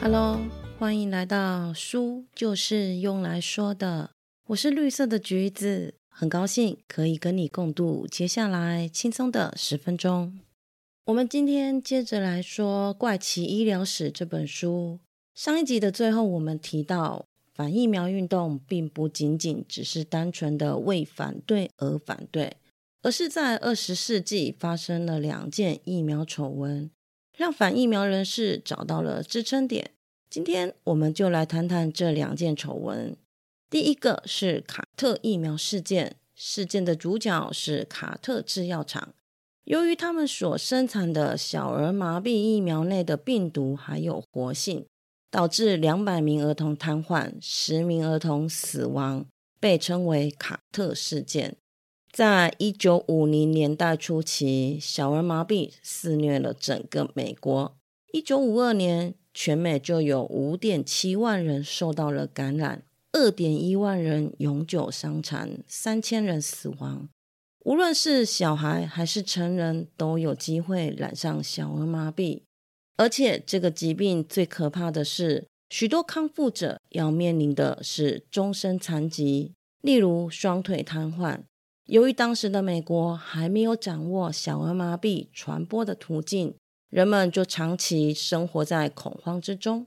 Hello，欢迎来到书就是用来说的。我是绿色的橘子，很高兴可以跟你共度接下来轻松的十分钟。我们今天接着来说《怪奇医疗史》这本书。上一集的最后，我们提到反疫苗运动并不仅仅只是单纯的为反对而反对，而是在二十世纪发生了两件疫苗丑闻。让反疫苗人士找到了支撑点。今天我们就来谈谈这两件丑闻。第一个是卡特疫苗事件，事件的主角是卡特制药厂。由于他们所生产的小儿麻痹疫苗内的病毒还有活性，导致两百名儿童瘫痪，十名儿童死亡，被称为卡特事件。在一九五零年代初期，小儿麻痹肆虐了整个美国。一九五二年，全美就有五点七万人受到了感染，二点一万人永久伤残，三千人死亡。无论是小孩还是成人，都有机会染上小儿麻痹。而且，这个疾病最可怕的是，许多康复者要面临的是终身残疾，例如双腿瘫痪。由于当时的美国还没有掌握小儿麻痹传播的途径，人们就长期生活在恐慌之中。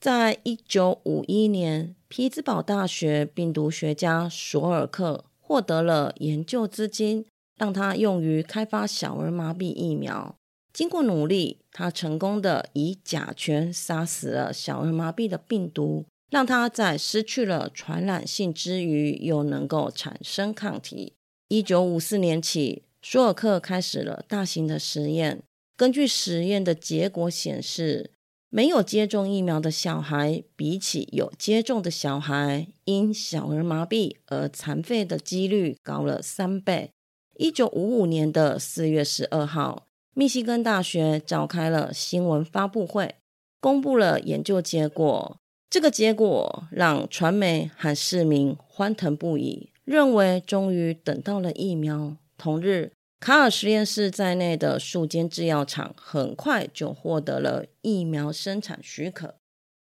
在一九五一年，匹兹堡大学病毒学家索尔克获得了研究资金，让他用于开发小儿麻痹疫苗。经过努力，他成功的以甲醛杀死了小儿麻痹的病毒，让他在失去了传染性之余，又能够产生抗体。一九五四年起，索尔克开始了大型的实验。根据实验的结果显示，没有接种疫苗的小孩，比起有接种的小孩，因小儿麻痹而残废的几率高了三倍。一九五五年的四月十二号，密西根大学召开了新闻发布会，公布了研究结果。这个结果让传媒和市民欢腾不已。认为终于等到了疫苗。同日，卡尔实验室在内的数间制药厂很快就获得了疫苗生产许可。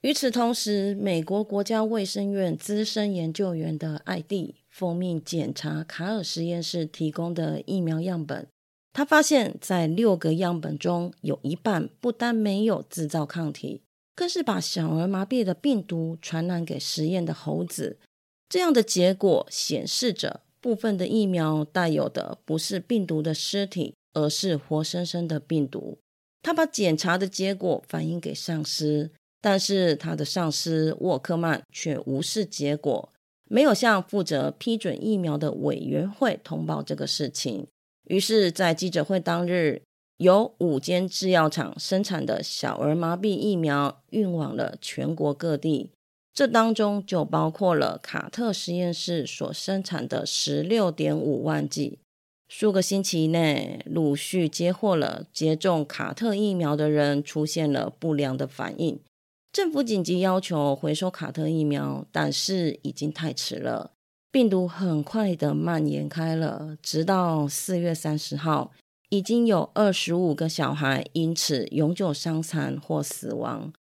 与此同时，美国国家卫生院资深研究员的艾蒂奉命检查卡尔实验室提供的疫苗样本。他发现，在六个样本中，有一半不单没有制造抗体，更是把小儿麻痹的病毒传染给实验的猴子。这样的结果显示着，部分的疫苗带有的不是病毒的尸体，而是活生生的病毒。他把检查的结果反映给上司，但是他的上司沃克曼却无视结果，没有向负责批准疫苗的委员会通报这个事情。于是，在记者会当日，有五间制药厂生产的小儿麻痹疫苗运往了全国各地。这当中就包括了卡特实验室所生产的十六点五万剂。数个星期内，陆续接获了接种卡特疫苗的人出现了不良的反应。政府紧急要求回收卡特疫苗，但是已经太迟了。病毒很快的蔓延开了，直到四月三十号，已经有二十五个小孩因此永久伤残或死亡。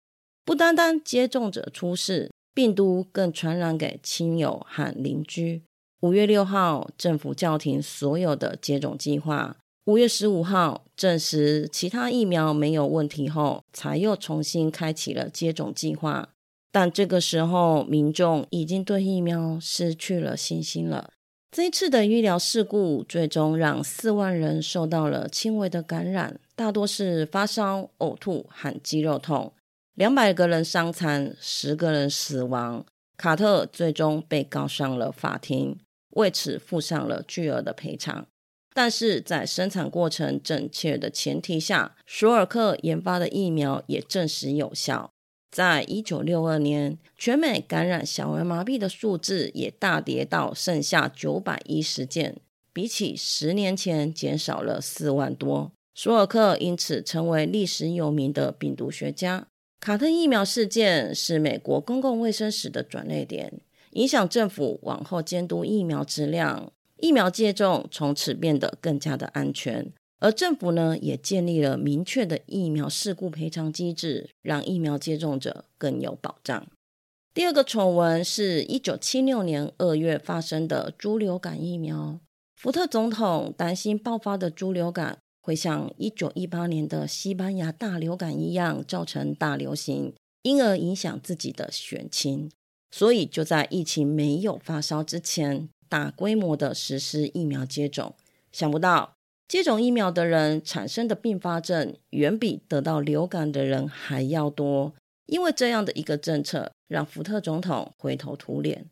不单单接种者出事。病毒更传染给亲友和邻居。五月六号，政府叫停所有的接种计划。五月十五号，证实其他疫苗没有问题后，才又重新开启了接种计划。但这个时候，民众已经对疫苗失去了信心了。这一次的医疗事故，最终让四万人受到了轻微的感染，大多是发烧、呕吐和肌肉痛。两百个人伤残，十个人死亡。卡特最终被告上了法庭，为此付上了巨额的赔偿。但是在生产过程正确的前提下，索尔克研发的疫苗也证实有效。在一九六二年，全美感染小儿麻痹的数字也大跌到剩下九百一十件，比起十年前减少了四万多。索尔克因此成为历史有名的病毒学家。卡特疫苗事件是美国公共卫生史的转捩点，影响政府往后监督疫苗质量。疫苗接种从此变得更加的安全，而政府呢，也建立了明确的疫苗事故赔偿机制，让疫苗接种者更有保障。第二个丑闻是一九七六年二月发生的猪流感疫苗。福特总统担心爆发的猪流感会像一九一八年的西班牙大流感一样造成大流行，因而影响自己的选情，所以就在疫情没有发烧之前，大规模的实施疫苗接种。想不到。接种疫苗的人产生的并发症远比得到流感的人还要多，因为这样的一个政策让福特总统灰头土脸。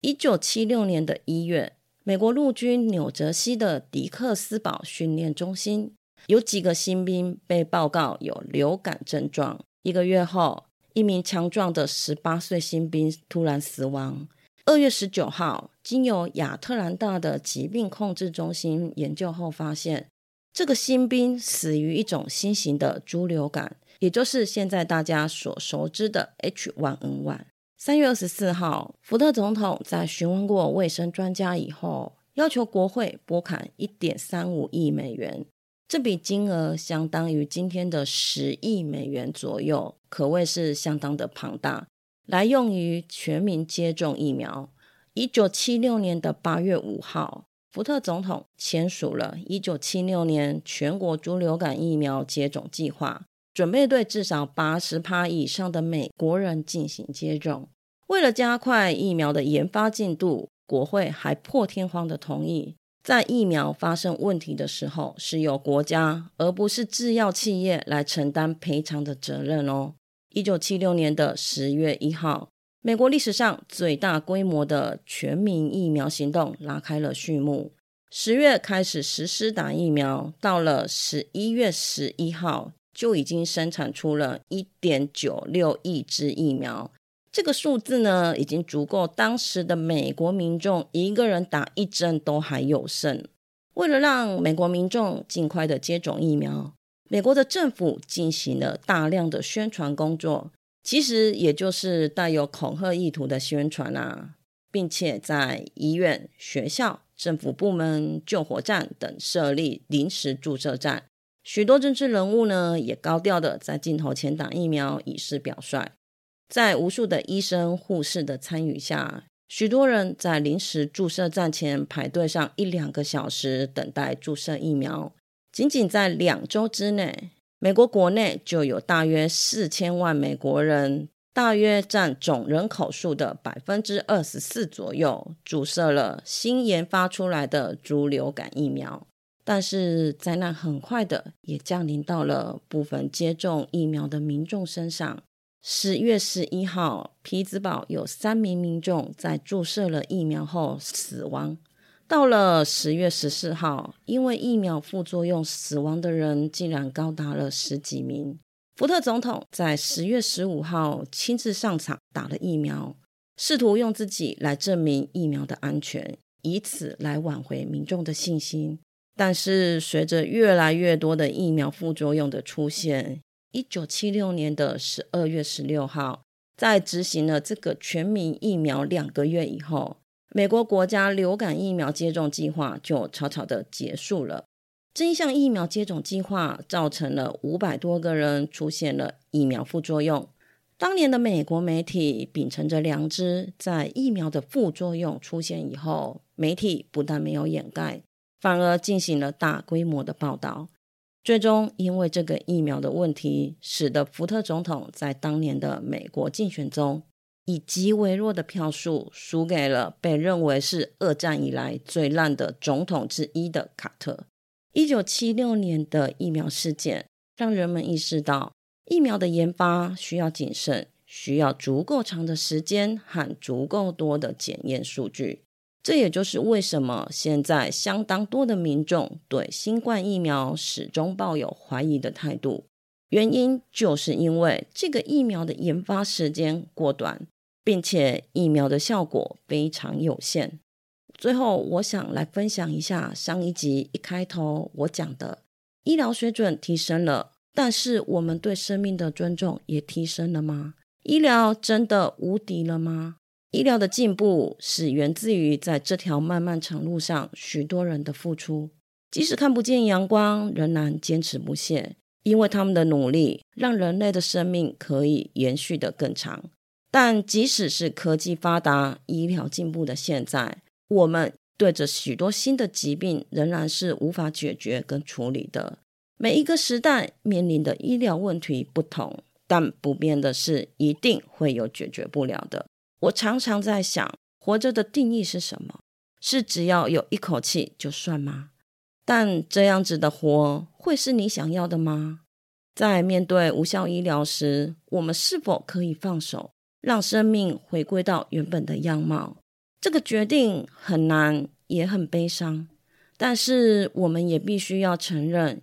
一九七六年的一月，美国陆军纽泽西的迪克斯堡训练中心有几个新兵被报告有流感症状。一个月后，一名强壮的十八岁新兵突然死亡。二月十九号，经由亚特兰大的疾病控制中心研究后发现，这个新兵死于一种新型的猪流感，也就是现在大家所熟知的 H1N1。三月二十四号，福特总统在询问过卫生专家以后，要求国会拨款一点三五亿美元，这笔金额相当于今天的十亿美元左右，可谓是相当的庞大。来用于全民接种疫苗。一九七六年的八月五号，福特总统签署了一九七六年全国猪流感疫苗接种计划，准备对至少八十趴以上的美国人进行接种。为了加快疫苗的研发进度，国会还破天荒的同意，在疫苗发生问题的时候，是由国家而不是制药企业来承担赔偿的责任哦。一九七六年的十月一号，美国历史上最大规模的全民疫苗行动拉开了序幕。十月开始实施打疫苗，到了十一月十一号，就已经生产出了一点九六亿支疫苗。这个数字呢，已经足够当时的美国民众一个人打一针都还有剩。为了让美国民众尽快的接种疫苗。美国的政府进行了大量的宣传工作，其实也就是带有恐吓意图的宣传啊，并且在医院、学校、政府部门、救火站等设立临时注射站。许多政治人物呢，也高调的在镜头前打疫苗，以示表率。在无数的医生、护士的参与下，许多人在临时注射站前排队上一两个小时，等待注射疫苗。仅仅在两周之内，美国国内就有大约四千万美国人，大约占总人口数的百分之二十四左右，注射了新研发出来的猪流感疫苗。但是灾难很快的也降临到了部分接种疫苗的民众身上。十月十一号，匹兹堡有三名民众在注射了疫苗后死亡。到了十月十四号，因为疫苗副作用死亡的人竟然高达了十几名。福特总统在十月十五号亲自上场打了疫苗，试图用自己来证明疫苗的安全，以此来挽回民众的信心。但是，随着越来越多的疫苗副作用的出现，一九七六年的十二月十六号，在执行了这个全民疫苗两个月以后。美国国家流感疫苗接种计划就草草的结束了。这一项疫苗接种计划造成了五百多个人出现了疫苗副作用。当年的美国媒体秉承着良知，在疫苗的副作用出现以后，媒体不但没有掩盖，反而进行了大规模的报道。最终，因为这个疫苗的问题，使得福特总统在当年的美国竞选中。以极微弱的票数输给了被认为是二战以来最烂的总统之一的卡特。一九七六年的疫苗事件让人们意识到，疫苗的研发需要谨慎，需要足够长的时间和足够多的检验数据。这也就是为什么现在相当多的民众对新冠疫苗始终抱有怀疑的态度。原因就是因为这个疫苗的研发时间过短。并且疫苗的效果非常有限。最后，我想来分享一下上一集一开头我讲的：医疗水准提升了，但是我们对生命的尊重也提升了吗？医疗真的无敌了吗？医疗的进步是源自于在这条漫漫长路上许多人的付出。即使看不见阳光，仍然坚持不懈，因为他们的努力让人类的生命可以延续的更长。但即使是科技发达、医疗进步的现在，我们对着许多新的疾病仍然是无法解决跟处理的。每一个时代面临的医疗问题不同，但不变的是，一定会有解决不了的。我常常在想，活着的定义是什么？是只要有一口气就算吗？但这样子的活会是你想要的吗？在面对无效医疗时，我们是否可以放手，让生命回归到原本的样貌？这个决定很难，也很悲伤。但是我们也必须要承认，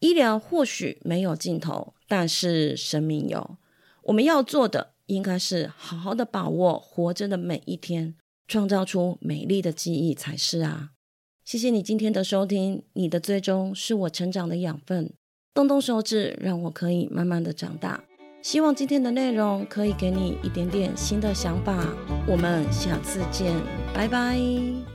医疗或许没有尽头，但是生命有。我们要做的，应该是好好的把握活着的每一天，创造出美丽的记忆才是啊。谢谢你今天的收听，你的最终是我成长的养分。动动手指，让我可以慢慢的长大。希望今天的内容可以给你一点点新的想法。我们下次见，拜拜。